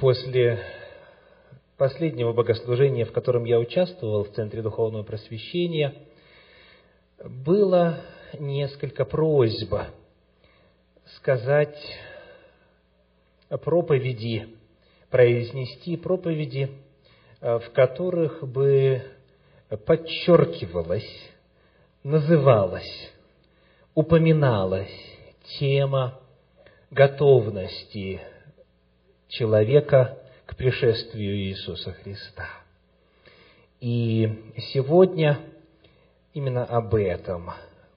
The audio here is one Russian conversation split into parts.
после последнего богослужения, в котором я участвовал в Центре Духовного Просвещения, было несколько просьб сказать проповеди, произнести проповеди, в которых бы подчеркивалась, называлась, упоминалась тема готовности человека к пришествию Иисуса Христа. И сегодня именно об этом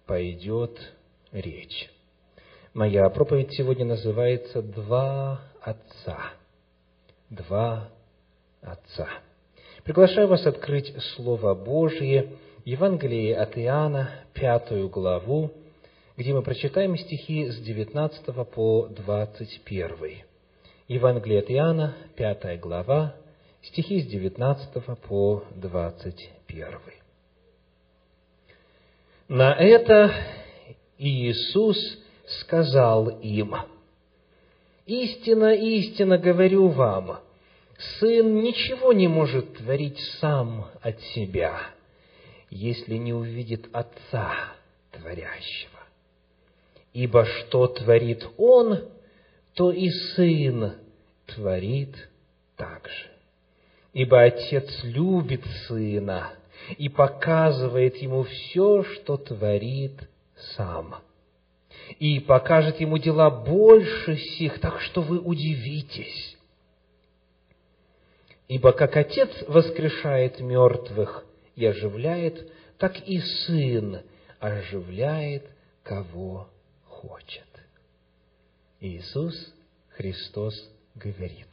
пойдет речь. Моя проповедь сегодня называется «Два Отца». Два Отца. Приглашаю вас открыть Слово Божие, Евангелие от Иоанна, пятую главу, где мы прочитаем стихи с 19 по 21. Евангелие от Иоанна, 5 глава, стихи с 19 по 21. На это Иисус сказал им, «Истина, истина говорю вам, Сын ничего не может творить сам от себя, если не увидит Отца Творящего. Ибо что творит Он, то и Сын творит так же. Ибо Отец любит Сына и показывает Ему все, что творит Сам. И покажет Ему дела больше сих, так что вы удивитесь. Ибо как Отец воскрешает мертвых и оживляет, так и Сын оживляет кого хочет. Иисус Христос говорит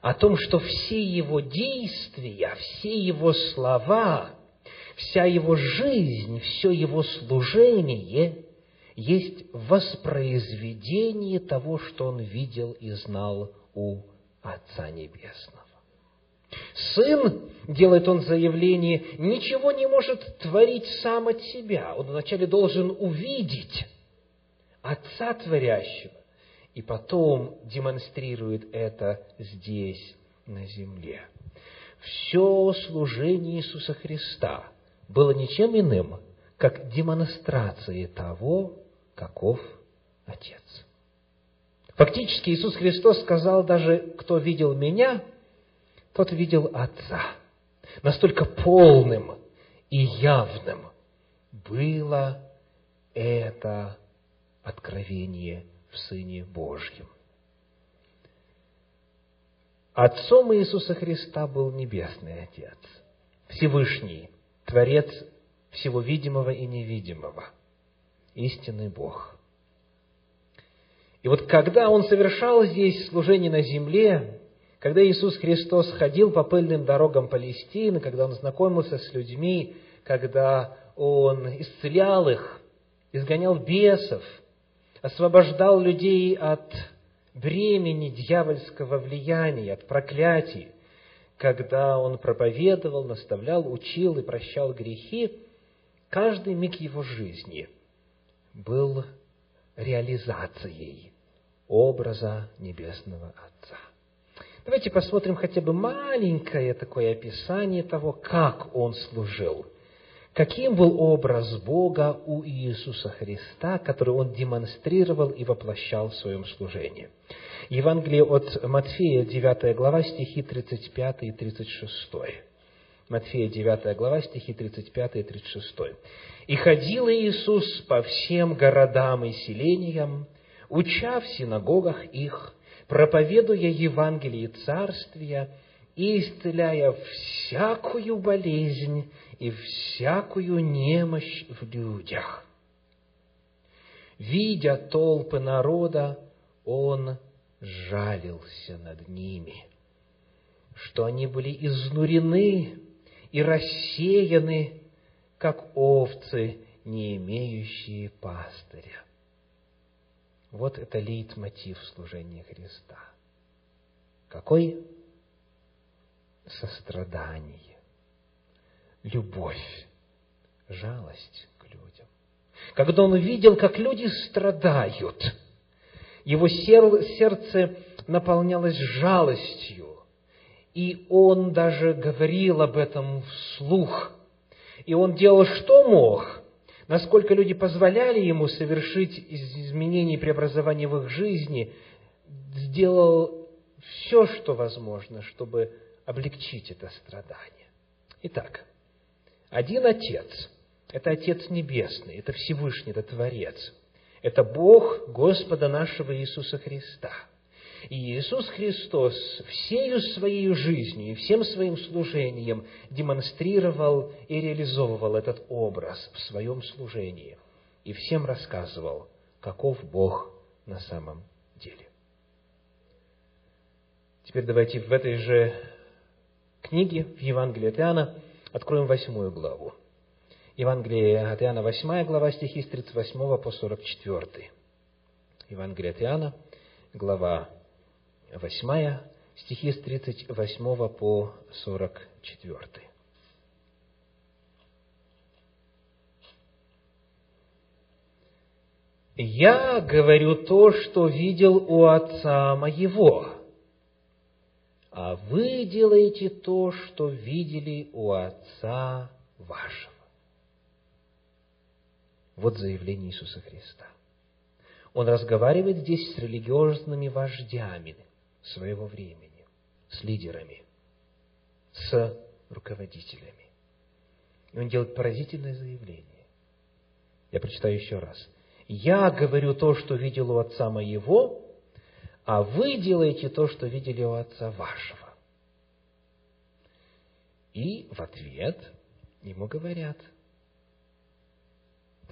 о том, что все Его действия, все Его слова, вся Его жизнь, все Его служение есть воспроизведение того, что Он видел и знал у Отца Небесного. Сын, делает он заявление, ничего не может творить сам от себя. Он вначале должен увидеть Отца Творящего, и потом демонстрирует это здесь, на земле. Все служение Иисуса Христа было ничем иным, как демонстрацией того, каков Отец. Фактически Иисус Христос сказал даже, кто видел меня, тот видел Отца. Настолько полным и явным было это откровение в Сыне Божьем. Отцом Иисуса Христа был Небесный Отец, Всевышний, Творец всего видимого и невидимого, истинный Бог. И вот когда Он совершал здесь служение на земле, когда Иисус Христос ходил по пыльным дорогам Палестины, когда Он знакомился с людьми, когда Он исцелял их, изгонял бесов – освобождал людей от бремени дьявольского влияния, от проклятий, когда он проповедовал, наставлял, учил и прощал грехи, каждый миг его жизни был реализацией образа Небесного Отца. Давайте посмотрим хотя бы маленькое такое описание того, как он служил – Каким был образ Бога у Иисуса Христа, который Он демонстрировал и воплощал в своем служении? Евангелие от Матфея, 9 глава, стихи 35 и 36. Матфея, 9 глава, стихи 35 и 36. «И ходил Иисус по всем городам и селениям, уча в синагогах их, проповедуя Евангелие Царствия и исцеляя всякую болезнь и всякую немощь в людях. Видя толпы народа, он жалился над ними, что они были изнурены и рассеяны, как овцы, не имеющие пастыря. Вот это лейтмотив служения Христа. Какой? Сострадание любовь, жалость к людям. Когда он увидел, как люди страдают, его сердце наполнялось жалостью, и он даже говорил об этом вслух. И он делал, что мог, насколько люди позволяли ему совершить изменения и преобразования в их жизни, сделал все, что возможно, чтобы облегчить это страдание. Итак, один Отец – это Отец Небесный, это Всевышний, это Творец. Это Бог Господа нашего Иисуса Христа. И Иисус Христос всею своей жизнью и всем своим служением демонстрировал и реализовывал этот образ в своем служении. И всем рассказывал, каков Бог на самом деле. Теперь давайте в этой же книге, в Евангелии от Иоанна, откроем восьмую главу. Евангелие от Иоанна, восьмая глава, стихи с 38 по 44. Евангелие от Иоанна, глава восьмая, стихи с 38 по 44. «Я говорю то, что видел у Отца моего, а вы делаете то, что видели у Отца вашего». Вот заявление Иисуса Христа. Он разговаривает здесь с религиозными вождями своего времени, с лидерами, с руководителями. И он делает поразительное заявление. Я прочитаю еще раз. «Я говорю то, что видел у отца моего, а вы делаете то, что видели у отца вашего». И в ответ ему говорят –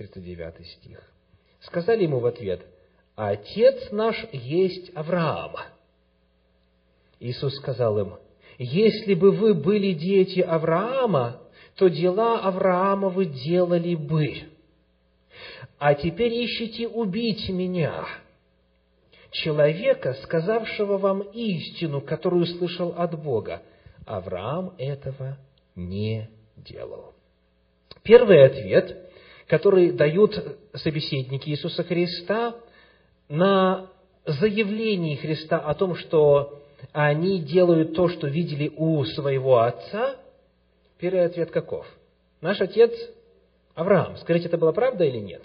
39 стих. Сказали ему в ответ, «Отец наш есть Авраам». Иисус сказал им, «Если бы вы были дети Авраама, то дела Авраама вы делали бы. А теперь ищите убить меня, человека, сказавшего вам истину, которую слышал от Бога. Авраам этого не делал». Первый ответ который дают собеседники Иисуса Христа на заявлении Христа о том, что они делают то, что видели у своего отца, первый ответ каков? Наш отец Авраам. Скажите, это была правда или нет?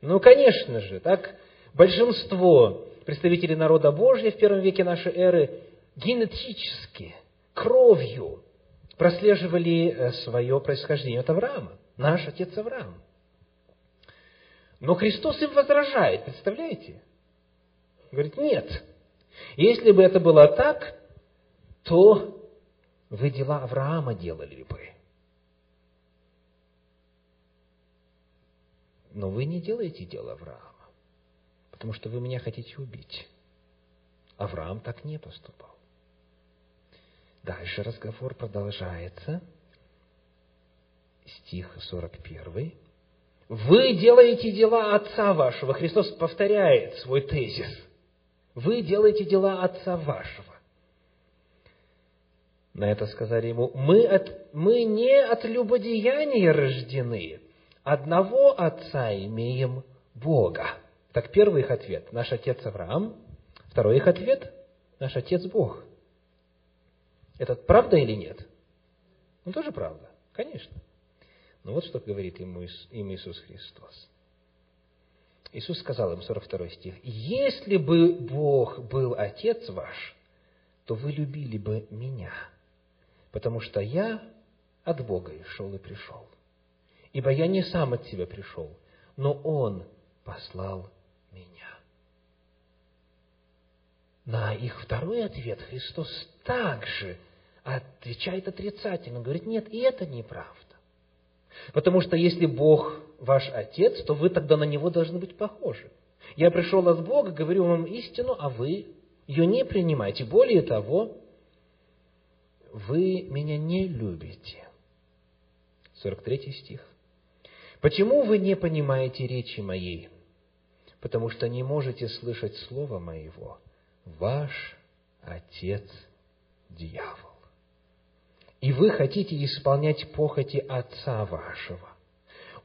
Ну, конечно же, так большинство представителей народа Божьего в первом веке нашей эры генетически, кровью прослеживали э, свое происхождение от Авраама наш отец Авраам. Но Христос им возражает, представляете? Говорит, нет. Если бы это было так, то вы дела Авраама делали бы. Но вы не делаете дела Авраама, потому что вы меня хотите убить. Авраам так не поступал. Дальше разговор продолжается – стих 41. Вы делаете дела Отца вашего. Христос повторяет свой тезис. Вы делаете дела Отца вашего. На это сказали ему, мы, от, мы не от любодеяния рождены, одного Отца имеем Бога. Так первый их ответ – наш Отец Авраам. Второй их ответ – наш Отец Бог. Это правда или нет? Ну, тоже правда, конечно. Но вот что говорит ему им Иисус Христос. Иисус сказал им, 42 стих, «Если бы Бог был Отец ваш, то вы любили бы Меня, потому что Я от Бога и шел и пришел. Ибо я не сам от себя пришел, но Он послал Меня». На их второй ответ Христос также отвечает отрицательно, говорит, нет, и это неправда. Потому что если Бог ваш Отец, то вы тогда на Него должны быть похожи. Я пришел от Бога, говорю вам истину, а вы ее не принимаете. Более того, вы меня не любите. 43 стих. Почему вы не понимаете речи моей? Потому что не можете слышать слова моего. Ваш отец – дьявол и вы хотите исполнять похоти отца вашего.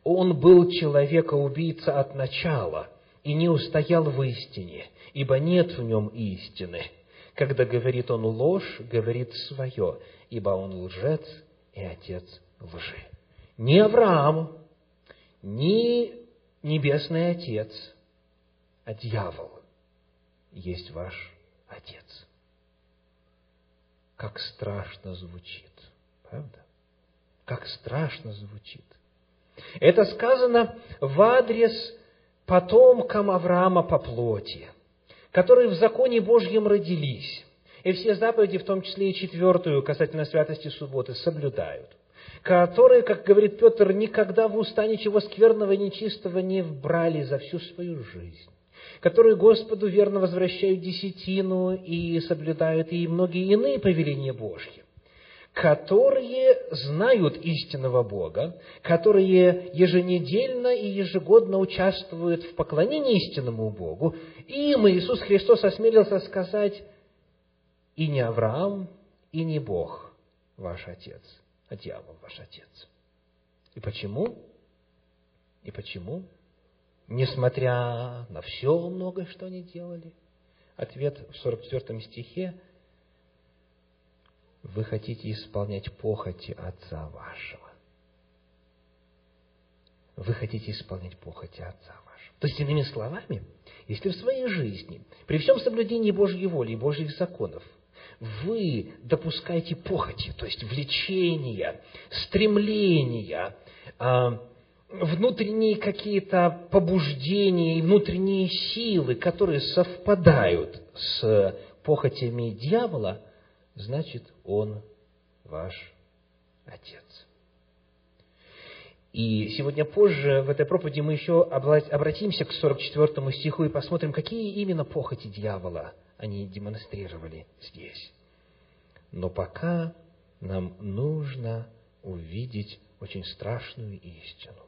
Он был человека-убийца от начала и не устоял в истине, ибо нет в нем истины. Когда говорит он ложь, говорит свое, ибо он лжец и отец лжи. Ни Авраам, ни Небесный Отец, а дьявол есть ваш Отец. Как страшно звучит, правда? Как страшно звучит. Это сказано в адрес потомкам Авраама по плоти, которые в законе Божьем родились, и все заповеди, в том числе и четвертую, касательно святости субботы, соблюдают, которые, как говорит Петр, никогда в уста ничего скверного и нечистого не вбрали за всю свою жизнь, которые Господу верно возвращают десятину и соблюдают и многие иные повеления Божьи, которые знают истинного Бога, которые еженедельно и ежегодно участвуют в поклонении истинному Богу, им Иисус Христос осмелился сказать, и не Авраам, и не Бог ваш Отец, а дьявол ваш Отец. И почему? И почему? Несмотря на все многое, что они делали, ответ в 44 стихе вы хотите исполнять похоти Отца вашего. Вы хотите исполнять похоти Отца вашего. То есть, иными словами, если в своей жизни, при всем соблюдении Божьей воли и Божьих законов, вы допускаете похоти, то есть влечения, стремления, а, внутренние какие-то побуждения и внутренние силы, которые совпадают с похотями дьявола, значит, он ваш Отец. И сегодня позже в этой проповеди мы еще обратимся к 44 стиху и посмотрим, какие именно похоти дьявола они демонстрировали здесь. Но пока нам нужно увидеть очень страшную истину.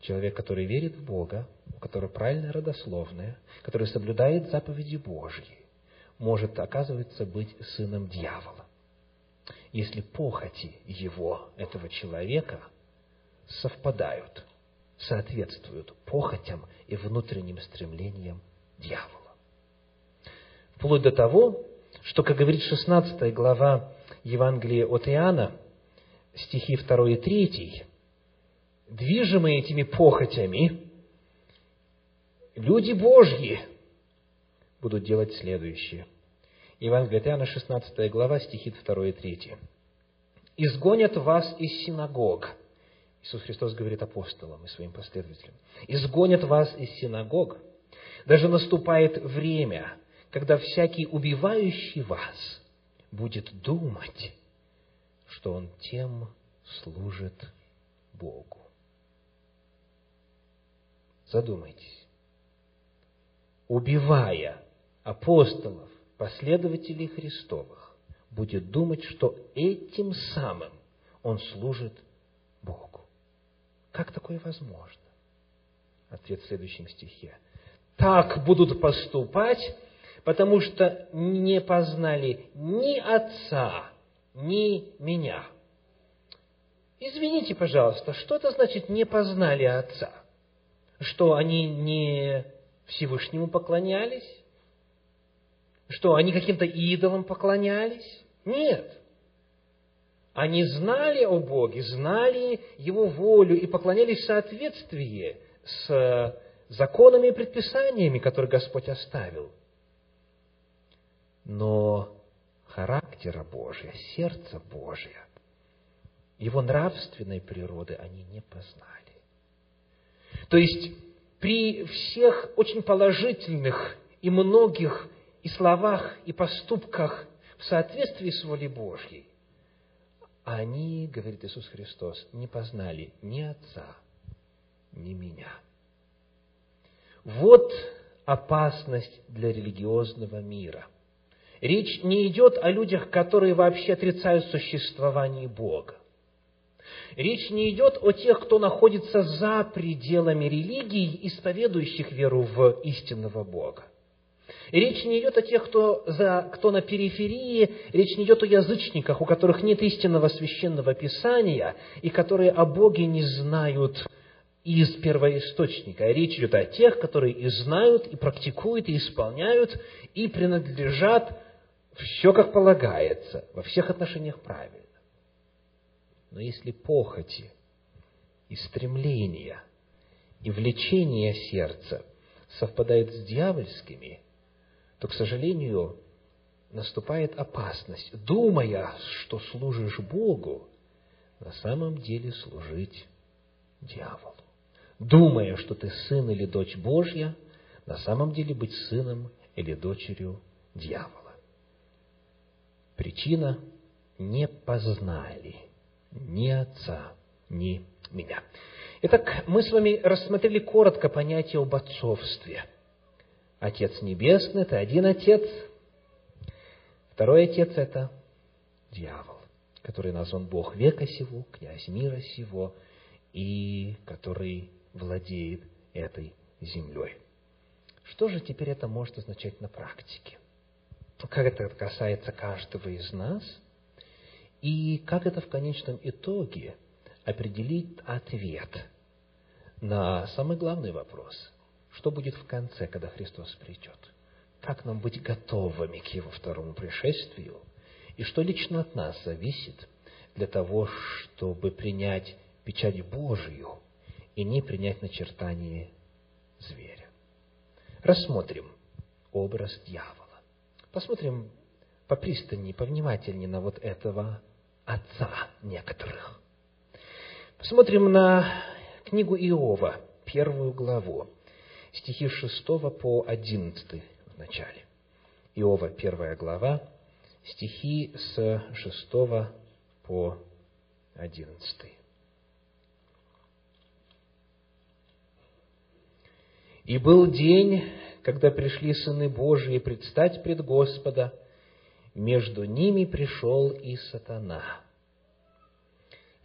Человек, который верит в Бога, у которого правильное родословное, который соблюдает заповеди Божьи, может, оказывается, быть сыном дьявола. Если похоти его, этого человека, совпадают, соответствуют похотям и внутренним стремлениям дьявола. Вплоть до того, что, как говорит 16 глава Евангелия от Иоанна, стихи 2 и 3, движимые этими похотями, люди Божьи будут делать следующее. Евангелие от Иоанна, 16 глава, стихи 2 и 3. «Изгонят вас из синагог». Иисус Христос говорит апостолам и своим последователям. «Изгонят вас из синагог. Даже наступает время, когда всякий убивающий вас будет думать, что он тем служит Богу». Задумайтесь. Убивая апостолов, последователей Христовых, будет думать, что этим самым он служит Богу. Как такое возможно? Ответ в следующем стихе. Так будут поступать, потому что не познали ни Отца, ни меня. Извините, пожалуйста, что это значит «не познали Отца»? Что они не Всевышнему поклонялись? Что, они каким-то идолам поклонялись? Нет. Они знали о Боге, знали Его волю и поклонялись в соответствии с законами и предписаниями, которые Господь оставил. Но характера Божия, сердца Божия, Его нравственной природы они не познали. То есть, при всех очень положительных и многих и словах, и поступках в соответствии с волей Божьей, они, говорит Иисус Христос, не познали ни Отца, ни меня. Вот опасность для религиозного мира. Речь не идет о людях, которые вообще отрицают существование Бога. Речь не идет о тех, кто находится за пределами религии, исповедующих веру в истинного Бога. Речь не идет о тех, кто, за, кто на периферии, речь не идет о язычниках, у которых нет истинного священного писания, и которые о Боге не знают из первоисточника. Речь идет о тех, которые и знают, и практикуют, и исполняют, и принадлежат все как полагается, во всех отношениях правильно. Но если похоти и стремления и влечения сердца совпадают с дьявольскими, то, к сожалению, наступает опасность, думая, что служишь Богу, на самом деле служить дьяволу. Думая, что ты сын или дочь Божья, на самом деле быть сыном или дочерью дьявола. Причина – не познали ни отца, ни меня. Итак, мы с вами рассмотрели коротко понятие об отцовстве. Отец Небесный – это один отец, второй отец – это дьявол, который назван Бог века сего, князь мира сего, и который владеет этой землей. Что же теперь это может означать на практике? Как это касается каждого из нас? И как это в конечном итоге определит ответ на самый главный вопрос, что будет в конце, когда Христос придет? Как нам быть готовыми к Его второму пришествию? И что лично от нас зависит для того, чтобы принять печать Божию и не принять начертание зверя? Рассмотрим образ дьявола. Посмотрим попристальнее, повнимательнее на вот этого отца некоторых. Посмотрим на книгу Иова, первую главу, стихи 6 по 11 в начале. Иова, первая глава, стихи с 6 по 11. «И был день, когда пришли сыны Божии предстать пред Господа, между ними пришел и сатана»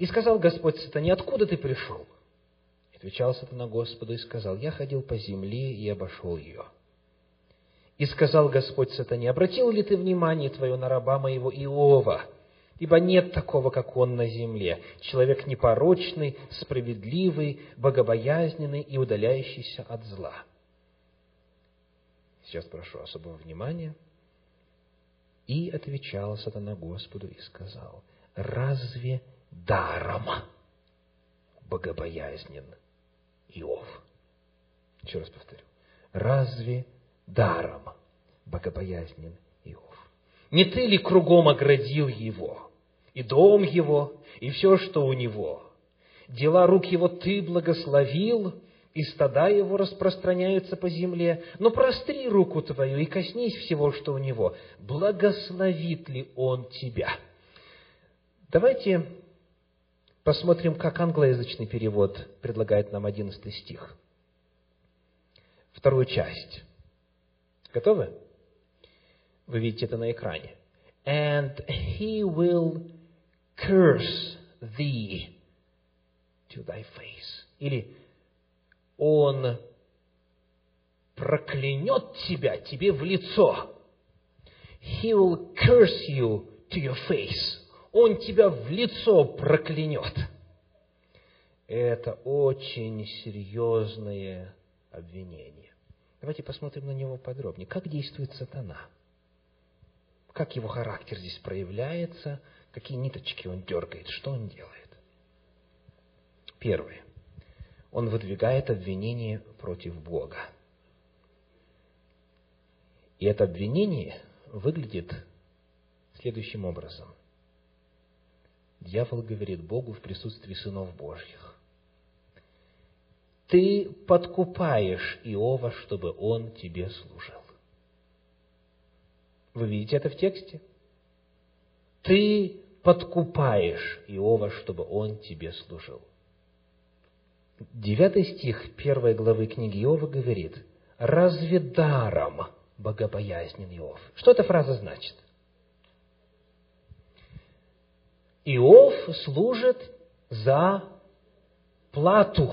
И сказал Господь сатане, откуда ты пришел? Отвечал сатана Господу и сказал, я ходил по земле и обошел ее. И сказал Господь сатане, обратил ли ты внимание твое на раба моего Иова? Ибо нет такого, как он на земле, человек непорочный, справедливый, богобоязненный и удаляющийся от зла. Сейчас прошу особого внимания. И отвечал сатана Господу и сказал, разве даром богобоязнен Иов. Еще раз повторю. Разве даром богобоязнен Иов? Не ты ли кругом оградил его, и дом его, и все, что у него? Дела рук его ты благословил, и стада его распространяются по земле. Но простри руку твою и коснись всего, что у него. Благословит ли он тебя? Давайте Посмотрим, как англоязычный перевод предлагает нам одиннадцатый стих. Вторую часть. Готовы? Вы видите это на экране. And he will curse thee to thy face. Или он проклянет тебя, тебе в лицо. He will curse you to your face он тебя в лицо проклянет. Это очень серьезное обвинение. Давайте посмотрим на него подробнее. Как действует сатана? Как его характер здесь проявляется? Какие ниточки он дергает? Что он делает? Первое. Он выдвигает обвинение против Бога. И это обвинение выглядит следующим образом – Дьявол говорит Богу в присутствии сынов Божьих. Ты подкупаешь Иова, чтобы он тебе служил. Вы видите это в тексте? Ты подкупаешь Иова, чтобы он тебе служил. Девятый стих первой главы книги Иова говорит, «Разве даром богобоязнен Иов?» Что эта фраза значит? Иов служит за плату,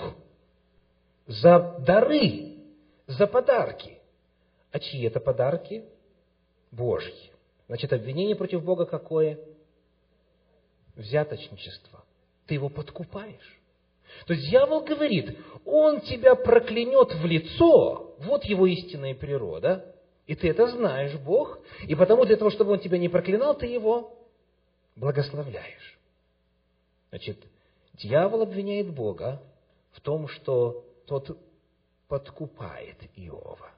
за дары, за подарки. А чьи это подарки? Божьи. Значит, обвинение против Бога какое? Взяточничество. Ты его подкупаешь. То есть дьявол говорит, он тебя проклянет в лицо, вот его истинная природа, и ты это знаешь, Бог, и потому для того, чтобы он тебя не проклинал, ты его благословляешь. Значит, дьявол обвиняет Бога в том, что тот подкупает Иова.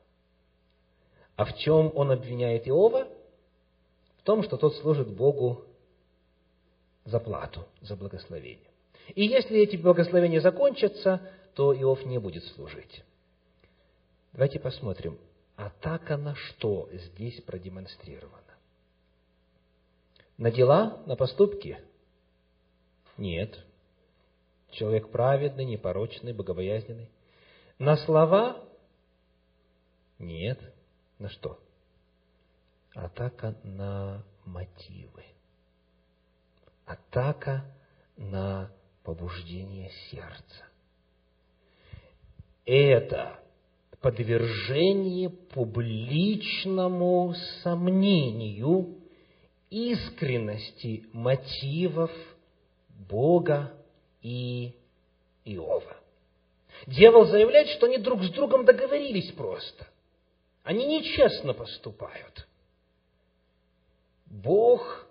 А в чем он обвиняет Иова? В том, что тот служит Богу за плату, за благословение. И если эти благословения закончатся, то Иов не будет служить. Давайте посмотрим, атака на что здесь продемонстрирована. На дела, на поступки? Нет. Человек праведный, непорочный, богобоязненный. На слова? Нет. На что? Атака на мотивы. Атака на побуждение сердца. Это подвержение публичному сомнению искренности мотивов Бога и Иова. Дьявол заявляет, что они друг с другом договорились просто. Они нечестно поступают. Бог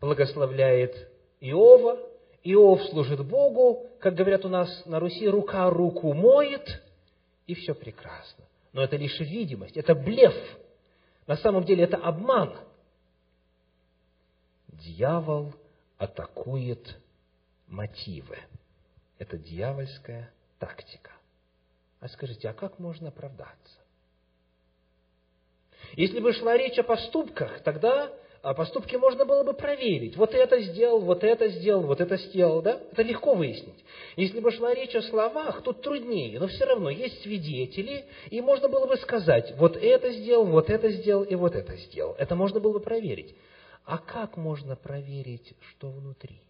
благословляет Иова, Иов служит Богу, как говорят у нас на Руси, рука руку моет, и все прекрасно. Но это лишь видимость, это блеф. На самом деле это обман. Дьявол атакует мотивы. Это дьявольская тактика. А скажите, а как можно оправдаться? Если бы шла речь о поступках, тогда а поступки можно было бы проверить. Вот это сделал, вот это сделал, вот это сделал, да? Это легко выяснить. Если бы шла речь о словах, тут труднее, но все равно есть свидетели, и можно было бы сказать, вот это сделал, вот это сделал и вот это сделал. Это можно было бы проверить. А как можно проверить, что внутри?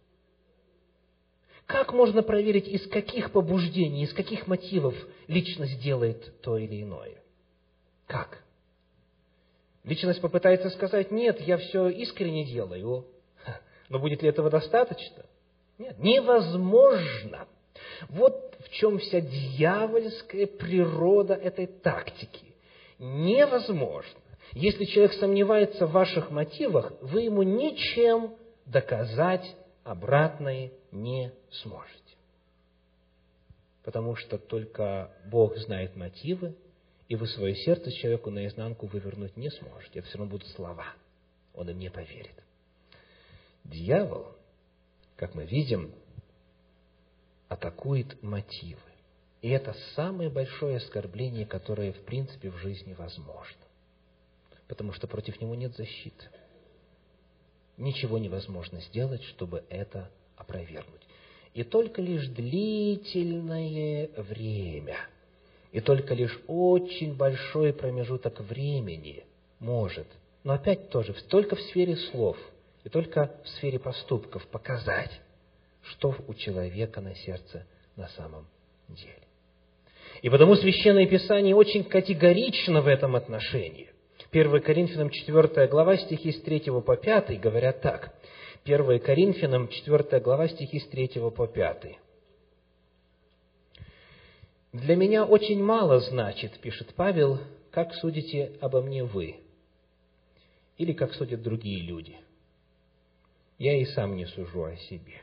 Как можно проверить, из каких побуждений, из каких мотивов личность делает то или иное? Как? Личность попытается сказать, нет, я все искренне делаю, но будет ли этого достаточно? Нет, невозможно. Вот в чем вся дьявольская природа этой тактики. Невозможно. Если человек сомневается в ваших мотивах, вы ему ничем доказать обратное не сможете. Потому что только Бог знает мотивы, и вы свое сердце человеку наизнанку вывернуть не сможете. Это все равно будут слова. Он им не поверит. Дьявол, как мы видим, атакует мотивы. И это самое большое оскорбление, которое, в принципе, в жизни возможно. Потому что против него нет защиты. Ничего невозможно сделать, чтобы это опровергнуть. И только лишь длительное время – и только лишь очень большой промежуток времени может, но опять тоже, только в сфере слов и только в сфере поступков показать, что у человека на сердце на самом деле. И потому Священное Писание очень категорично в этом отношении. 1 Коринфянам 4 глава, стихи с 3 по 5 говорят так. 1 Коринфянам 4 глава, стихи с 3 по 5. Для меня очень мало значит, пишет Павел, как судите обо мне вы, или как судят другие люди. Я и сам не сужу о себе.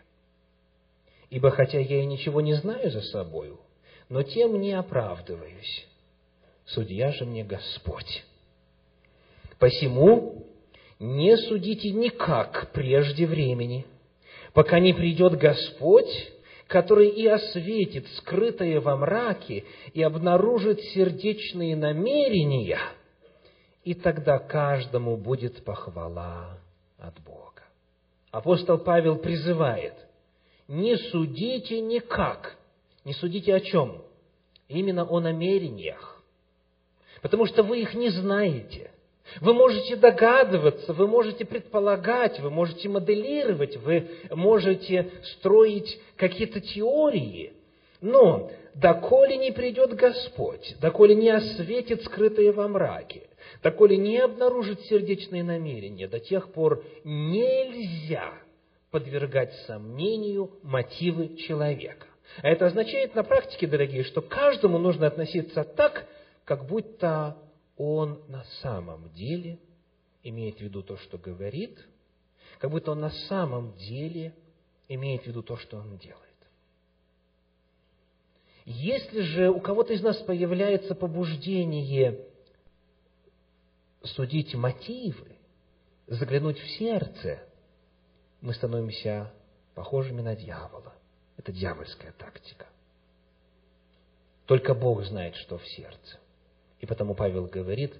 Ибо хотя я и ничего не знаю за собою, но тем не оправдываюсь. Судья же мне Господь. Посему не судите никак прежде времени, пока не придет Господь который и осветит скрытое во мраке и обнаружит сердечные намерения, и тогда каждому будет похвала от Бога. Апостол Павел призывает, не судите никак, не судите о чем? Именно о намерениях, потому что вы их не знаете – вы можете догадываться, вы можете предполагать, вы можете моделировать, вы можете строить какие-то теории. Но доколе не придет Господь, доколе не осветит скрытое во мраке, доколе не обнаружит сердечные намерения, до тех пор нельзя подвергать сомнению мотивы человека. А это означает на практике, дорогие, что каждому нужно относиться так, как будто он на самом деле имеет в виду то, что говорит, как будто он на самом деле имеет в виду то, что он делает. Если же у кого-то из нас появляется побуждение судить мотивы, заглянуть в сердце, мы становимся похожими на дьявола. Это дьявольская тактика. Только Бог знает, что в сердце. И потому Павел говорит,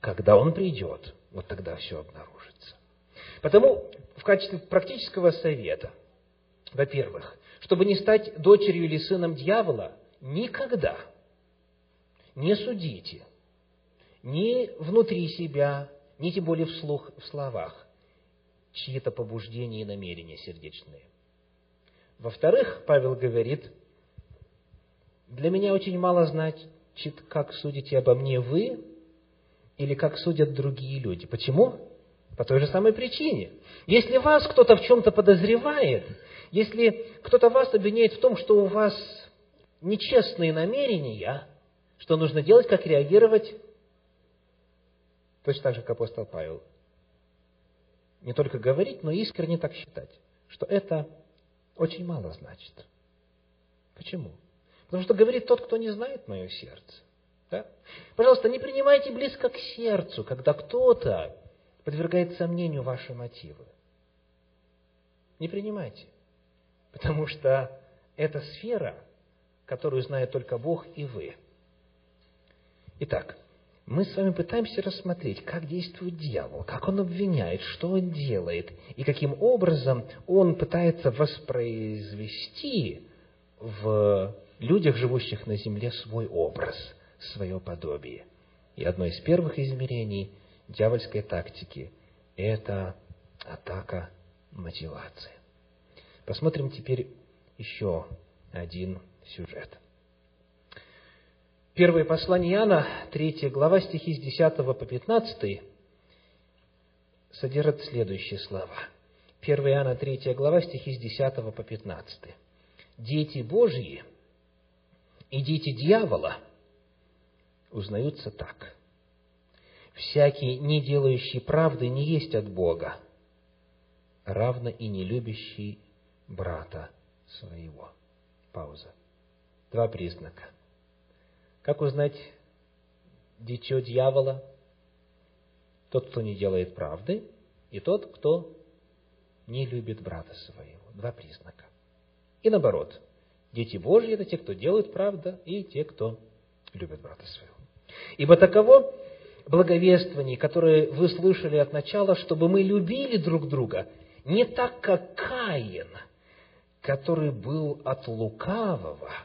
когда Он придет, вот тогда все обнаружится. Потому в качестве практического совета, во-первых, чтобы не стать дочерью или сыном дьявола, никогда не судите ни внутри себя, ни тем более вслух, в словах, чьи-то побуждения и намерения сердечные. Во-вторых, Павел говорит, для меня очень мало значит, как судите обо мне вы или как судят другие люди. Почему? По той же самой причине. Если вас кто-то в чем-то подозревает, если кто-то вас обвиняет в том, что у вас нечестные намерения, что нужно делать, как реагировать? Точно так же, как апостол Павел. Не только говорить, но искренне так считать, что это очень мало значит. Почему? Потому что говорит тот, кто не знает мое сердце. Да? Пожалуйста, не принимайте близко к сердцу, когда кто-то подвергает сомнению ваши мотивы. Не принимайте. Потому что это сфера, которую знает только Бог и вы. Итак, мы с вами пытаемся рассмотреть, как действует дьявол, как он обвиняет, что он делает, и каким образом он пытается воспроизвести в людях, живущих на земле, свой образ, свое подобие. И одно из первых измерений дьявольской тактики – это атака мотивации. Посмотрим теперь еще один сюжет. Первое послание Иоанна, 3 глава, стихи с 10 по 15, содержат следующие слова. 1 Иоанна, 3 глава, стихи с 10 по 15. «Дети Божьи и дети дьявола узнаются так. Всякий, не делающий правды, не есть от Бога, равно и не любящий брата своего». Пауза. Два признака – как узнать дитё дьявола? Тот, кто не делает правды, и тот, кто не любит брата своего. Два признака. И наоборот, дети Божьи – это те, кто делают правду, и те, кто любит брата своего. Ибо таково благовествование, которое вы слышали от начала, чтобы мы любили друг друга, не так, как Каин, который был от лукавого –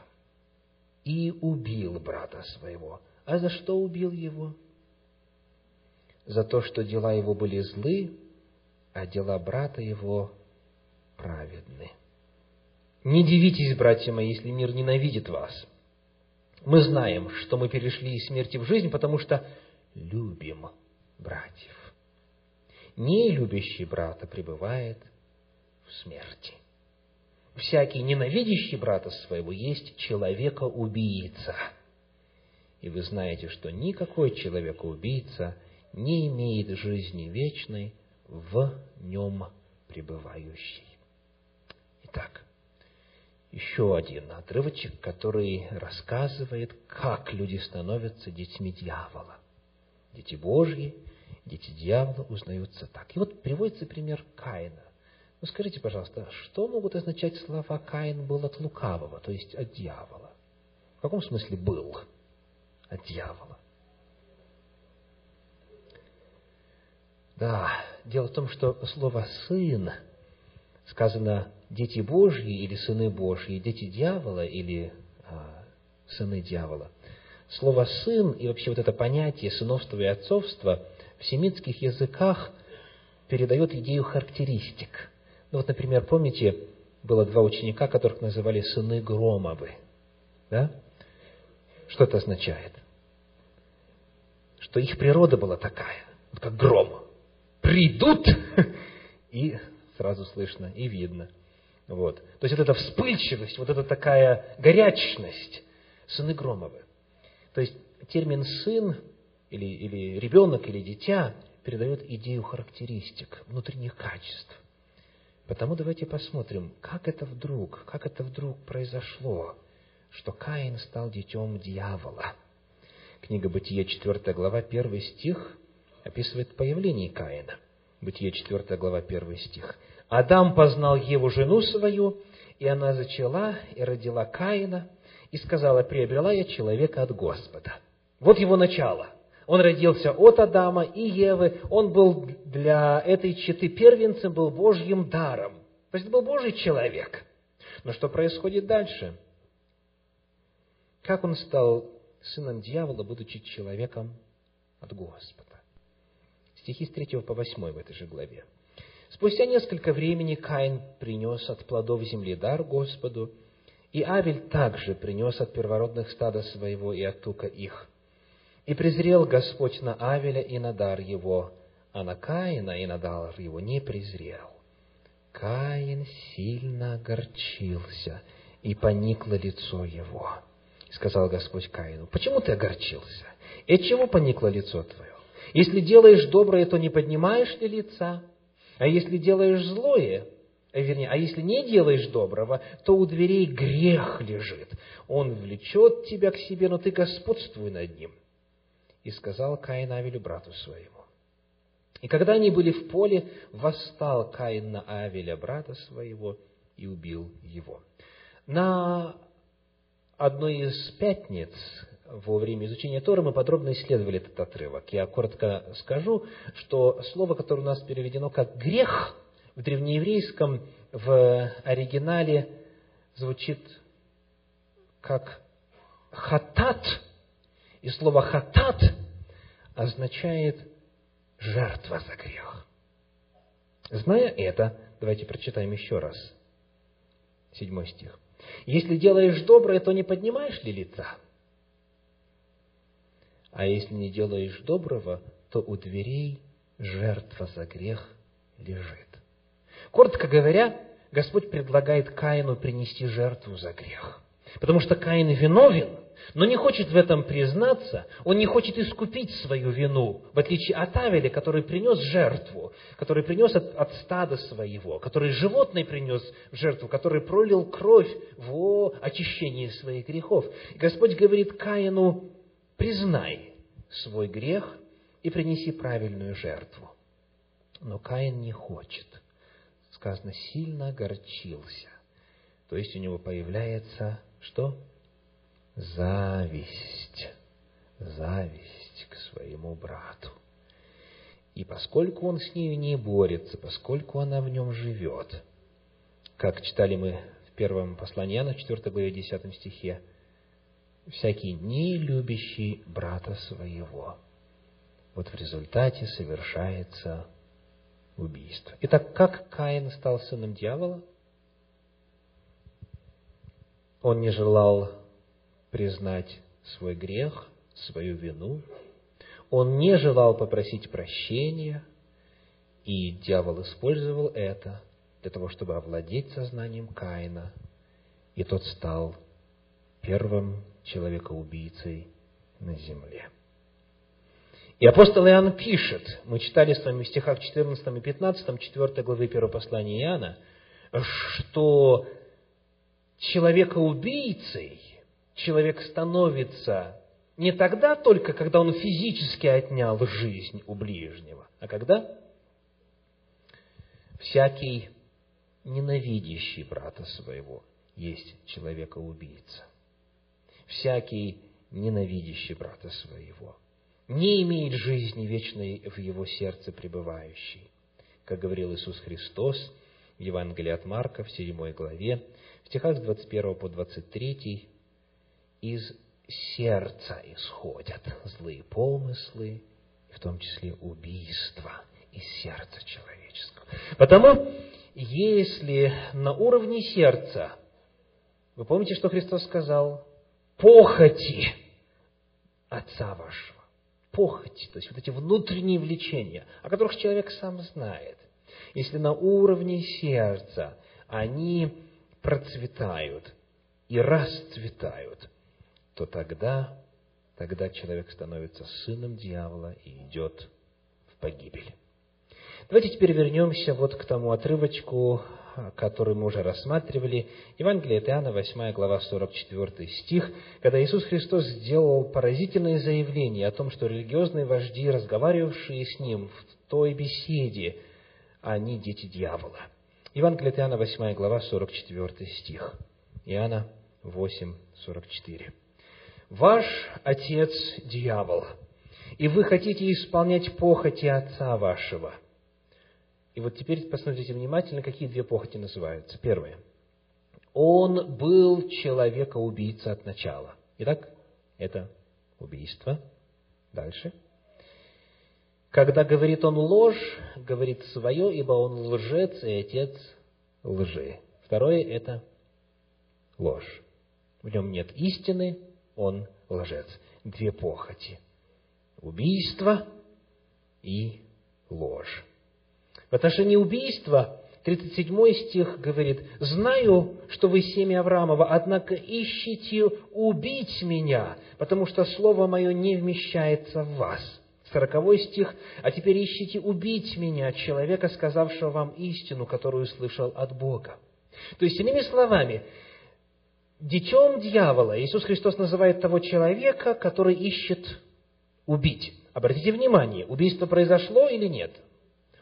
и убил брата своего. А за что убил его? За то, что дела его были злы, а дела брата его праведны. Не дивитесь, братья мои, если мир ненавидит вас. Мы знаем, что мы перешли из смерти в жизнь, потому что любим братьев. Не любящий брата пребывает в смерти всякий ненавидящий брата своего есть человека-убийца. И вы знаете, что никакой человека-убийца не имеет жизни вечной в нем пребывающей. Итак, еще один отрывочек, который рассказывает, как люди становятся детьми дьявола. Дети Божьи, дети дьявола узнаются так. И вот приводится пример Каина. Ну, скажите, пожалуйста, что могут означать слова «Каин был от лукавого», то есть от дьявола? В каком смысле «был» от дьявола? Да, дело в том, что слово «сын» сказано «дети Божьи» или «сыны Божьи», «дети дьявола» или а, «сыны дьявола». Слово «сын» и вообще вот это понятие сыновства и отцовства в семитских языках передает идею характеристик – ну вот, например, помните, было два ученика, которых называли сыны Громовы. Да? Что это означает? Что их природа была такая, вот как гром. Придут, и сразу слышно, и видно. Вот. То есть вот эта вспыльчивость, вот эта такая горячность, сыны Громовы. То есть термин «сын» или, или «ребенок» или «дитя» передает идею характеристик, внутренних качеств. Потому давайте посмотрим, как это вдруг, как это вдруг произошло, что Каин стал детем дьявола. Книга Бытия, 4 глава, 1 стих описывает появление Каина. Бытие, 4 глава, 1 стих. Адам познал Еву, жену свою, и она зачала и родила Каина, и сказала, приобрела я человека от Господа. Вот его начало. Он родился от Адама и Евы, он был для этой четы первенцем, был Божьим даром. То есть был Божий человек. Но что происходит дальше? Как он стал сыном дьявола, будучи человеком от Господа? Стихи с 3 по 8 в этой же главе. Спустя несколько времени Каин принес от плодов земли дар Господу, и Авель также принес от первородных стада своего и от их. И презрел Господь на Авеля и на дар его, а на Каина и на дар его не презрел. Каин сильно огорчился, и поникло лицо его. Сказал Господь Каину, почему ты огорчился? И от чего поникло лицо твое? Если делаешь доброе, то не поднимаешь ли лица? А если делаешь злое, э, вернее, а если не делаешь доброго, то у дверей грех лежит. Он влечет тебя к себе, но ты господствуй над ним. И сказал Каин Авелю, брату своему. И когда они были в поле, восстал Каин на Авеля, брата своего, и убил его. На одной из пятниц во время изучения Торы мы подробно исследовали этот отрывок. Я коротко скажу, что слово, которое у нас переведено как «грех», в древнееврейском, в оригинале звучит как «хатат», и слово «хатат» означает «жертва за грех». Зная это, давайте прочитаем еще раз. Седьмой стих. «Если делаешь доброе, то не поднимаешь ли лица?» А если не делаешь доброго, то у дверей жертва за грех лежит. Коротко говоря, Господь предлагает Каину принести жертву за грех. Потому что Каин виновен, но не хочет в этом признаться, он не хочет искупить свою вину, в отличие от Авеля, который принес жертву, который принес от, от стада своего, который животное принес жертву, который пролил кровь в очищении своих грехов. И Господь говорит Каину, признай свой грех и принеси правильную жертву. Но Каин не хочет. Сказано, сильно огорчился. То есть у него появляется что? Зависть. Зависть к своему брату. И поскольку он с нею не борется, поскольку она в нем живет, как читали мы в первом послании Иоанна, 4 главе, 10 стихе, всякий не любящий брата своего. Вот в результате совершается убийство. Итак, как Каин стал сыном дьявола? Он не желал признать свой грех, свою вину. Он не желал попросить прощения, и дьявол использовал это для того, чтобы овладеть сознанием Каина, и тот стал первым человека-убийцей на земле. И апостол Иоанн пишет, мы читали с вами в стихах 14 и 15, 4 главы 1 послания Иоанна, что человека-убийцей человек становится не тогда только, когда он физически отнял жизнь у ближнего, а когда всякий ненавидящий брата своего есть человека-убийца всякий ненавидящий брата своего, не имеет жизни вечной в его сердце пребывающей. Как говорил Иисус Христос в Евангелии от Марка в 7 главе, в стихах с 21 по 23, из сердца исходят злые помыслы, в том числе убийства из сердца человеческого. Потому, если на уровне сердца, вы помните, что Христос сказал? Похоти отца вашего. Похоти, то есть вот эти внутренние влечения, о которых человек сам знает. Если на уровне сердца они процветают и расцветают, то тогда, тогда человек становится сыном дьявола и идет в погибель. Давайте теперь вернемся вот к тому отрывочку, который мы уже рассматривали. Евангелие от Иоанна, 8 глава, 44 стих, когда Иисус Христос сделал поразительное заявление о том, что религиозные вожди, разговаривавшие с Ним в той беседе, они дети дьявола. Евангелие от Иоанна, 8 глава, 44 стих. Иоанна 8, 44. «Ваш отец – дьявол, и вы хотите исполнять похоти отца вашего». И вот теперь посмотрите внимательно, какие две похоти называются. Первое. Он был человека-убийца от начала. Итак, это убийство. Дальше. Когда говорит он ложь, говорит свое, ибо он лжец и отец лжи. Второе – это ложь. В нем нет истины, он лжец. Две похоти. Убийство и ложь. В отношении убийства 37 стих говорит, «Знаю, что вы семя Авраамова, однако ищите убить меня, потому что слово мое не вмещается в вас». 40 стих, «А теперь ищите убить меня, человека, сказавшего вам истину, которую слышал от Бога». То есть, иными словами, детем дьявола Иисус Христос называет того человека, который ищет убить. Обратите внимание, убийство произошло или нет?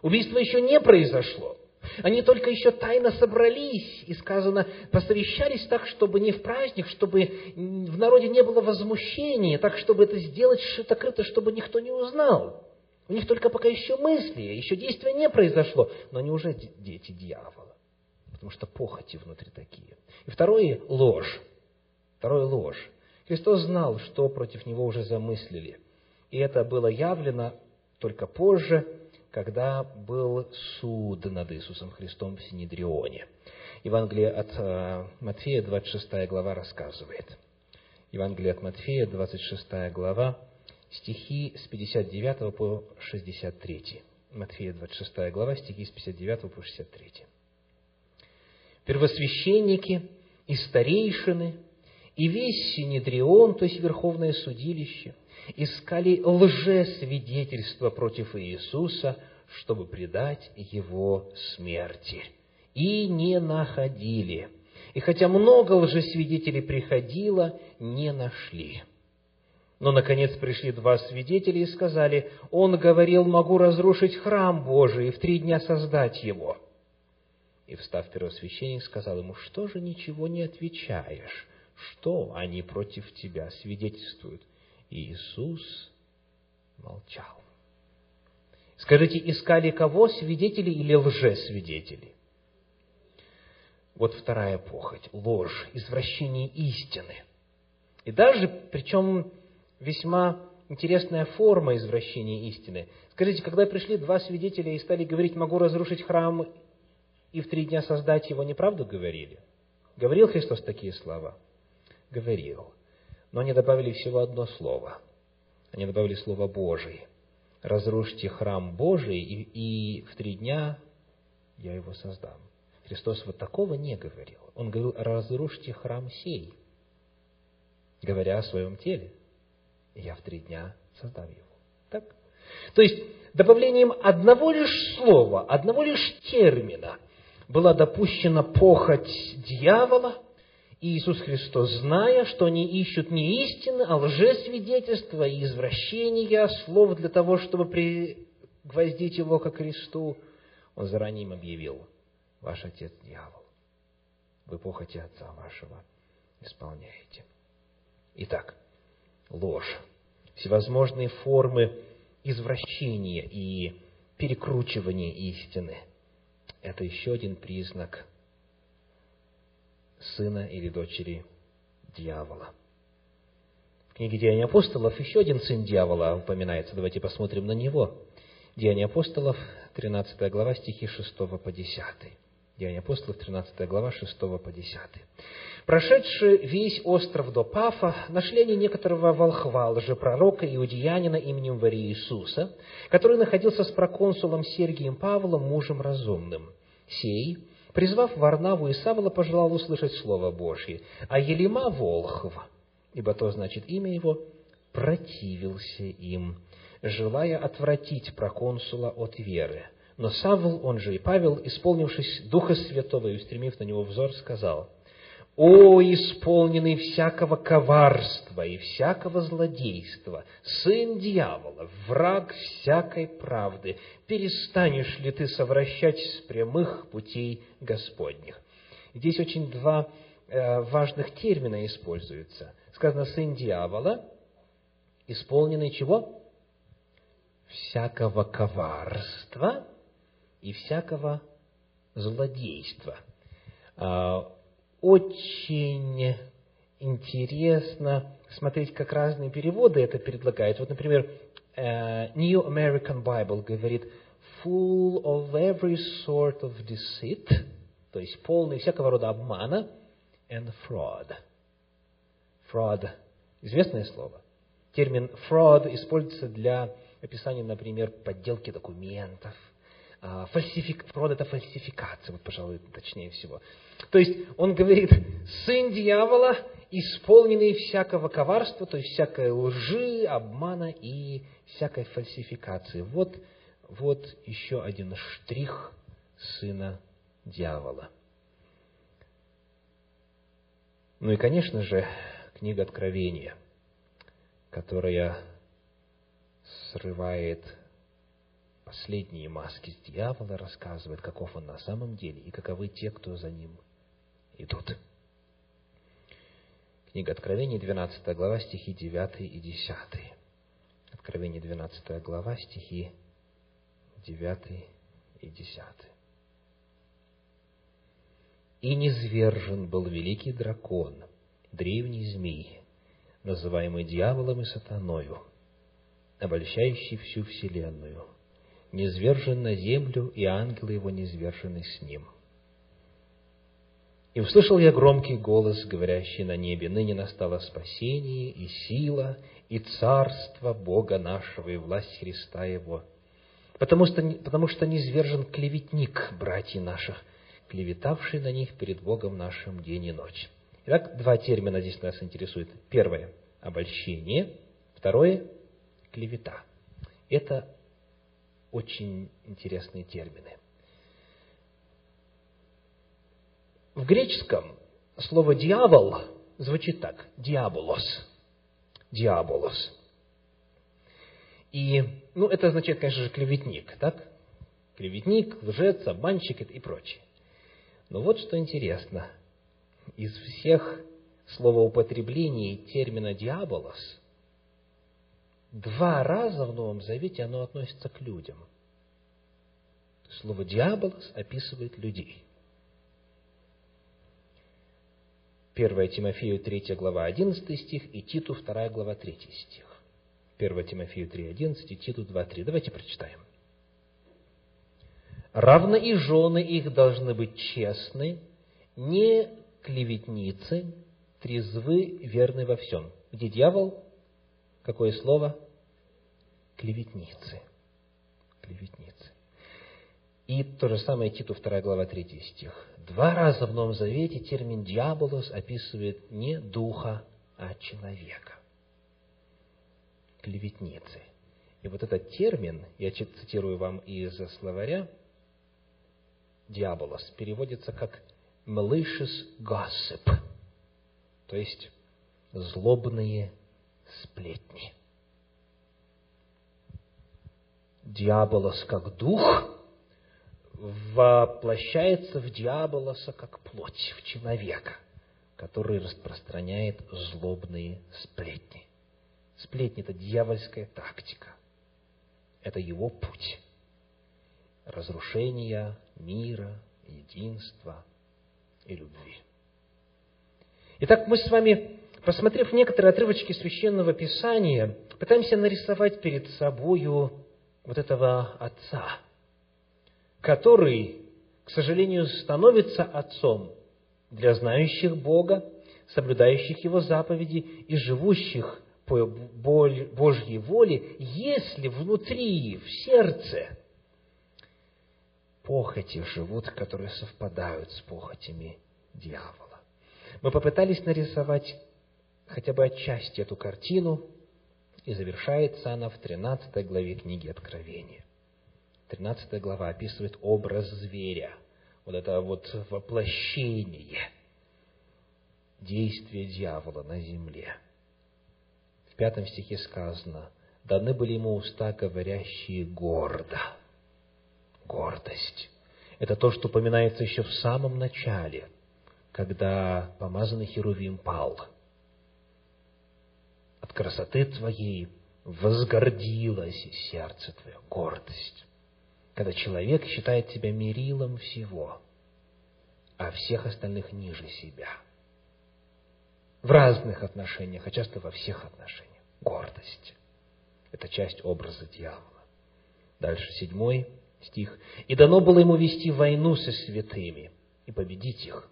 Убийство еще не произошло. Они только еще тайно собрались, и сказано, посовещались так, чтобы не в праздник, чтобы в народе не было возмущения, так, чтобы это сделать шито-крыто, чтобы никто не узнал. У них только пока еще мысли, еще действия не произошло, но они уже дети дьявола, потому что похоти внутри такие. И второе – ложь. Второе – ложь. Христос знал, что против Него уже замыслили, и это было явлено только позже – когда был суд над Иисусом Христом в Синедрионе. Евангелие от э, Матфея, 26 глава, рассказывает. Евангелие от Матфея, 26 глава, стихи с 59 по 63. Матфея, 26 глава, стихи с 59 по 63. Первосвященники и старейшины, и весь Синедрион, то есть Верховное судилище – искали лжесвидетельства против Иисуса, чтобы предать Его смерти. И не находили. И хотя много лжесвидетелей приходило, не нашли. Но, наконец, пришли два свидетеля и сказали, «Он говорил, могу разрушить храм Божий и в три дня создать его». И, встав первосвященник, сказал ему, «Что же ничего не отвечаешь? Что они против тебя свидетельствуют?» Иисус молчал. Скажите, искали кого? Свидетелей или лжесвидетелей? Вот вторая похоть, ложь, извращение истины. И даже, причем весьма интересная форма извращения истины. Скажите, когда пришли два свидетеля и стали говорить, могу разрушить храм и в три дня создать его, неправду говорили? Говорил Христос такие слова? Говорил. Но они добавили всего одно слово. Они добавили слово «Божий». «Разрушьте храм Божий, и, и в три дня я его создам». Христос вот такого не говорил. Он говорил «разрушьте храм сей», говоря о своем теле. Я в три дня создам его. Так? То есть, добавлением одного лишь слова, одного лишь термина была допущена похоть дьявола – Иисус Христос, зная, что они ищут не истины, а лжесвидетельства и извращения слов для того, чтобы пригвоздить его ко кресту, Он заранее им объявил, ваш отец дьявол, вы похоти отца вашего исполняете. Итак, ложь, всевозможные формы извращения и перекручивания истины – это еще один признак сына или дочери дьявола. В книге Деяния апостолов еще один сын дьявола упоминается. Давайте посмотрим на него. Деяния апостолов, 13 глава, стихи 6 по 10. Деяния апостолов, 13 глава, 6 по 10. Прошедший весь остров до Пафа, нашли они некоторого волхва, лжепророка иудеянина именем Вари Иисуса, который находился с проконсулом Сергием Павлом, мужем разумным. Сей, Призвав Варнаву и Савла, пожелал услышать Слово Божье, а Елима Волхв, ибо то значит имя его, противился им, желая отвратить проконсула от веры. Но Савл, он же и Павел, исполнившись Духа Святого и устремив на него взор, сказал, «О, исполненный всякого коварства и всякого злодейства, сын дьявола, враг всякой правды, перестанешь ли ты совращать с прямых путей Господних?» Здесь очень два э, важных термина используются. Сказано «сын дьявола», исполненный чего? Всякого коварства и всякого злодейства. Очень интересно смотреть, как разные переводы это предлагают. Вот, например, э, New American Bible говорит full of every sort of deceit, то есть полный всякого рода обмана, and fraud. Fraud – известное слово. Термин fraud используется для описания, например, подделки документов – а, фальсифик... Прод – это фальсификация, вот, пожалуй, точнее всего. То есть, он говорит, сын дьявола, исполненный всякого коварства, то есть, всякой лжи, обмана и всякой фальсификации. Вот, вот еще один штрих сына дьявола. Ну и, конечно же, книга Откровения, которая срывает последние маски с дьявола рассказывает, каков он на самом деле и каковы те, кто за ним идут. Книга Откровения, 12 глава, стихи 9 и 10. Откровение, 12 глава, стихи 9 и 10. «И низвержен был великий дракон, древний змей, называемый дьяволом и сатаною, обольщающий всю вселенную, низвержен на землю, и ангелы его низвержены с ним. И услышал я громкий голос, говорящий на небе, «Ныне настало спасение и сила, и царство Бога нашего, и власть Христа Его, потому что, потому что низвержен клеветник братьев наших, клеветавший на них перед Богом нашим день и ночь». Итак, два термина здесь нас интересуют. Первое – обольщение. Второе – клевета. Это очень интересные термины. В греческом слово «дьявол» звучит так – «диаболос». «Диаболос». И, ну, это означает, конечно же, клеветник, так? Клеветник, лжец, обманщик и прочее. Но вот что интересно. Из всех словоупотреблений термина «диаболос» Два раза в Новом Завете оно относится к людям. Слово «диаболос» описывает людей. 1 Тимофею 3 глава 11 стих и Титу 2 глава 3 стих. 1 Тимофею 3, 11 и Титу 2, 3. Давайте прочитаем. «Равно и жены их должны быть честны, не клеветницы, трезвы, верны во всем». Где дьявол? Какое слово? клеветницы. Клеветницы. И то же самое Титу 2 глава 3 стих. Два раза в Новом Завете термин «диаболос» описывает не духа, а человека. Клеветницы. И вот этот термин, я цитирую вам из словаря, «диаболос» переводится как «malicious gossip», то есть «злобные сплетни» диаболос как дух воплощается в диаболоса как плоть, в человека, который распространяет злобные сплетни. Сплетни – это дьявольская тактика. Это его путь разрушения мира, единства и любви. Итак, мы с вами, посмотрев некоторые отрывочки Священного Писания, пытаемся нарисовать перед собою вот этого отца, который, к сожалению, становится отцом для знающих Бога, соблюдающих Его заповеди и живущих по Божьей воле, если внутри, в сердце похоти живут, которые совпадают с похотями дьявола. Мы попытались нарисовать хотя бы отчасти эту картину, и завершается она в 13 главе книги Откровения. 13 глава описывает образ зверя, вот это вот воплощение действия дьявола на земле. В пятом стихе сказано, даны были ему уста, говорящие гордо. Гордость. Это то, что упоминается еще в самом начале, когда помазанный Херувим пал – от красоты Твоей возгордилось сердце Твое, гордость. Когда человек считает себя мерилом всего, а всех остальных ниже себя. В разных отношениях, а часто во всех отношениях. Гордость. Это часть образа дьявола. Дальше седьмой стих. «И дано было ему вести войну со святыми и победить их».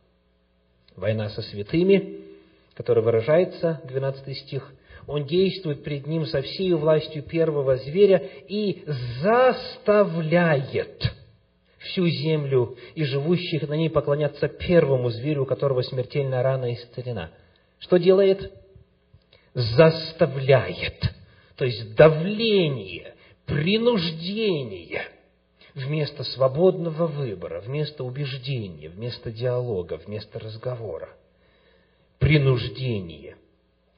Война со святыми, которая выражается, 12 стих, он действует пред ним со всей властью первого зверя и заставляет всю землю и живущих на ней поклоняться первому зверю, у которого смертельная рана исцелена. Что делает? Заставляет. То есть давление, принуждение вместо свободного выбора, вместо убеждения, вместо диалога, вместо разговора. Принуждение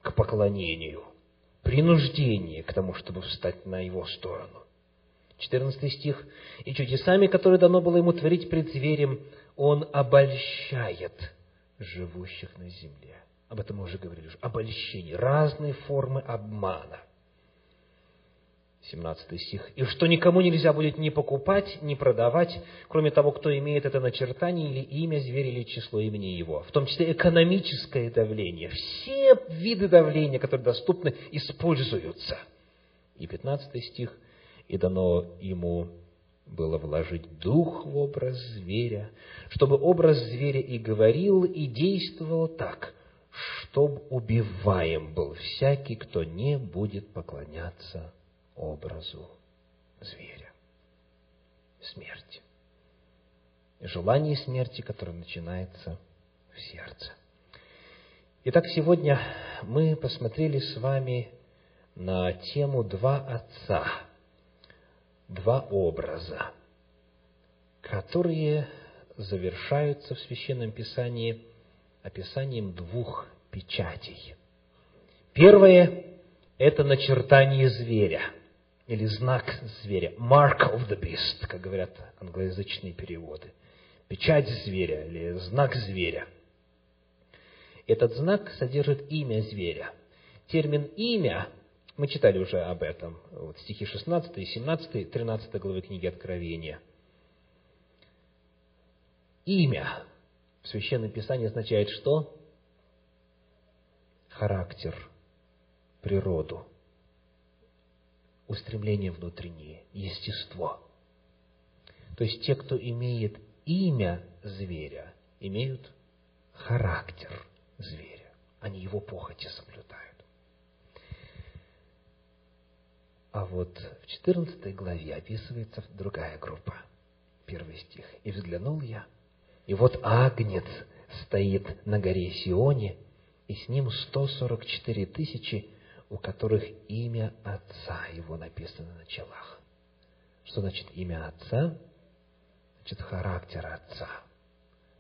к поклонению, принуждение к тому, чтобы встать на его сторону. 14 стих. «И чудесами, которые дано было ему творить пред зверем, он обольщает живущих на земле». Об этом мы уже говорили. Обольщение, разные формы обмана – 17 стих. «И что никому нельзя будет ни покупать, ни продавать, кроме того, кто имеет это начертание или имя зверя, или число имени его». В том числе экономическое давление. Все виды давления, которые доступны, используются. И 15 стих. «И дано ему было вложить дух в образ зверя, чтобы образ зверя и говорил, и действовал так, чтоб убиваем был всякий, кто не будет поклоняться образу зверя. Смерть. Желание смерти, которое начинается в сердце. Итак, сегодня мы посмотрели с вами на тему «Два отца», два образа, которые завершаются в Священном Писании описанием двух печатей. Первое – это начертание зверя – или знак зверя, mark of the beast, как говорят англоязычные переводы, печать зверя или знак зверя. Этот знак содержит имя зверя. Термин «имя» мы читали уже об этом, вот стихи 16, 17, 13 главы книги Откровения. Имя в Священном Писании означает что? Характер, природу – устремления внутренние, естество. То есть те, кто имеет имя зверя, имеют характер зверя. Они его похоти соблюдают. А вот в 14 главе описывается другая группа. Первый стих. «И взглянул я, и вот агнец стоит на горе Сионе, и с ним 144 тысячи у которых имя Отца его написано на челах. Что значит имя Отца? Значит, характер Отца.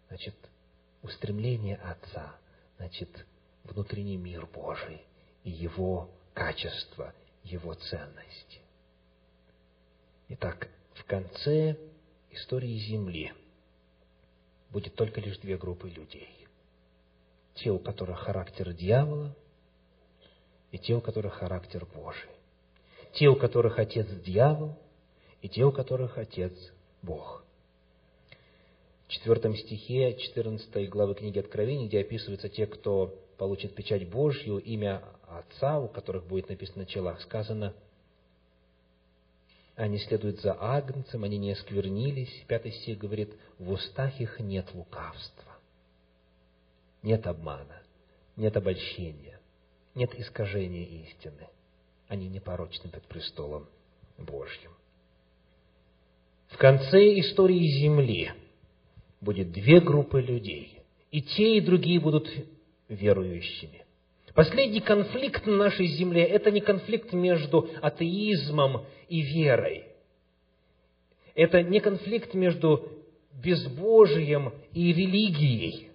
Значит, устремление Отца. Значит, внутренний мир Божий и Его качество, Его ценности. Итак, в конце истории Земли будет только лишь две группы людей. Те, у которых характер дьявола – и те, у которых характер Божий. Те, у которых отец дьявол, и те, у которых отец Бог. В четвертом стихе 14 главы книги Откровений, где описываются те, кто получит печать Божью, имя Отца, у которых будет написано на челах, сказано, они следуют за агнцем, они не осквернились. Пятый стих говорит, в устах их нет лукавства, нет обмана, нет обольщения нет искажения истины. Они непорочны пред престолом Божьим. В конце истории Земли будет две группы людей. И те, и другие будут верующими. Последний конфликт на нашей земле – это не конфликт между атеизмом и верой. Это не конфликт между безбожием и религией.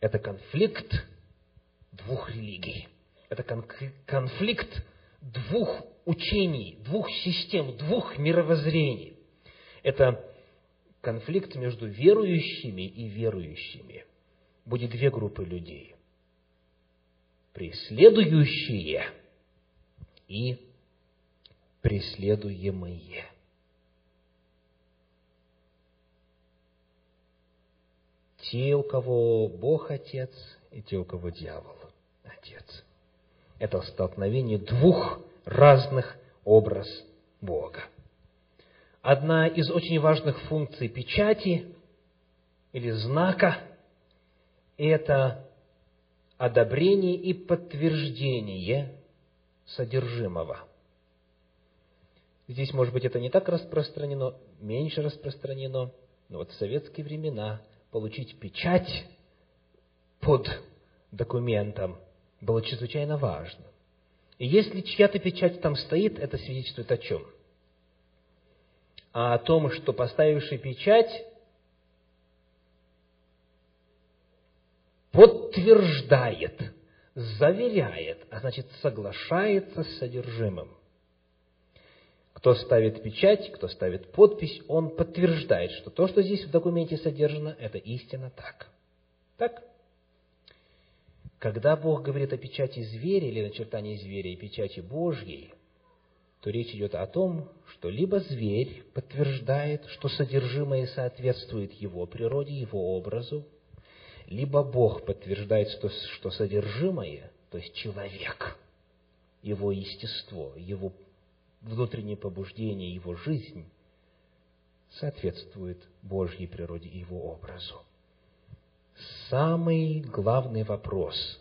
Это конфликт двух религий. Это конфликт двух учений, двух систем, двух мировоззрений. Это конфликт между верующими и верующими. Будет две группы людей. Преследующие и преследуемые. Те, у кого Бог Отец, и те, у кого дьявол Отец. Это столкновение двух разных образ Бога. Одна из очень важных функций печати или знака – это одобрение и подтверждение содержимого. Здесь, может быть, это не так распространено, меньше распространено, но вот в советские времена получить печать под документом было чрезвычайно важно. И если чья-то печать там стоит, это свидетельствует о чем? А о том, что поставивший печать подтверждает, заверяет, а значит соглашается с содержимым. Кто ставит печать, кто ставит подпись, он подтверждает, что то, что здесь в документе содержано, это истина так. Так? Когда Бог говорит о печати зверя или начертании зверя и печати Божьей, то речь идет о том, что либо зверь подтверждает, что содержимое соответствует его природе, его образу, либо Бог подтверждает, что, что содержимое, то есть человек, его естество, его внутреннее побуждение, его жизнь, соответствует Божьей природе и его образу самый главный вопрос,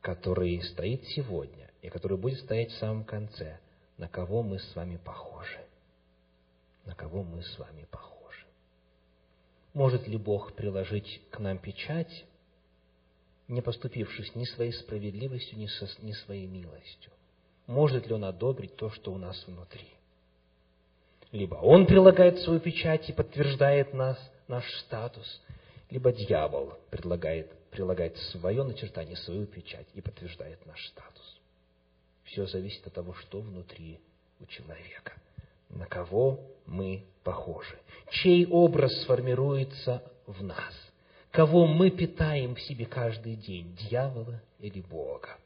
который стоит сегодня и который будет стоять в самом конце, на кого мы с вами похожи. На кого мы с вами похожи. Может ли Бог приложить к нам печать, не поступившись ни своей справедливостью, ни, со, ни своей милостью? Может ли Он одобрить то, что у нас внутри? Либо Он прилагает свою печать и подтверждает нас, наш статус – либо дьявол предлагает, прилагает свое начертание, свою печать и подтверждает наш статус. Все зависит от того, что внутри у человека, на кого мы похожи, чей образ сформируется в нас, кого мы питаем в себе каждый день, дьявола или Бога.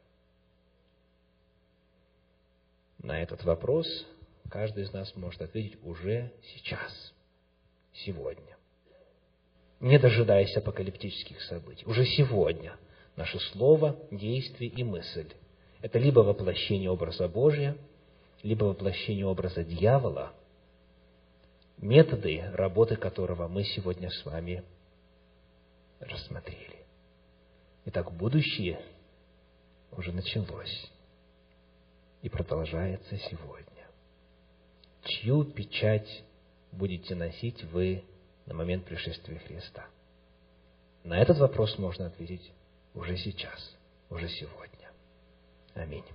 На этот вопрос каждый из нас может ответить уже сейчас, сегодня не дожидаясь апокалиптических событий. Уже сегодня наше слово, действие и мысль – это либо воплощение образа Божия, либо воплощение образа дьявола, методы работы которого мы сегодня с вами рассмотрели. Итак, будущее уже началось и продолжается сегодня. Чью печать будете носить вы на момент пришествия Христа? На этот вопрос можно ответить уже сейчас, уже сегодня. Аминь.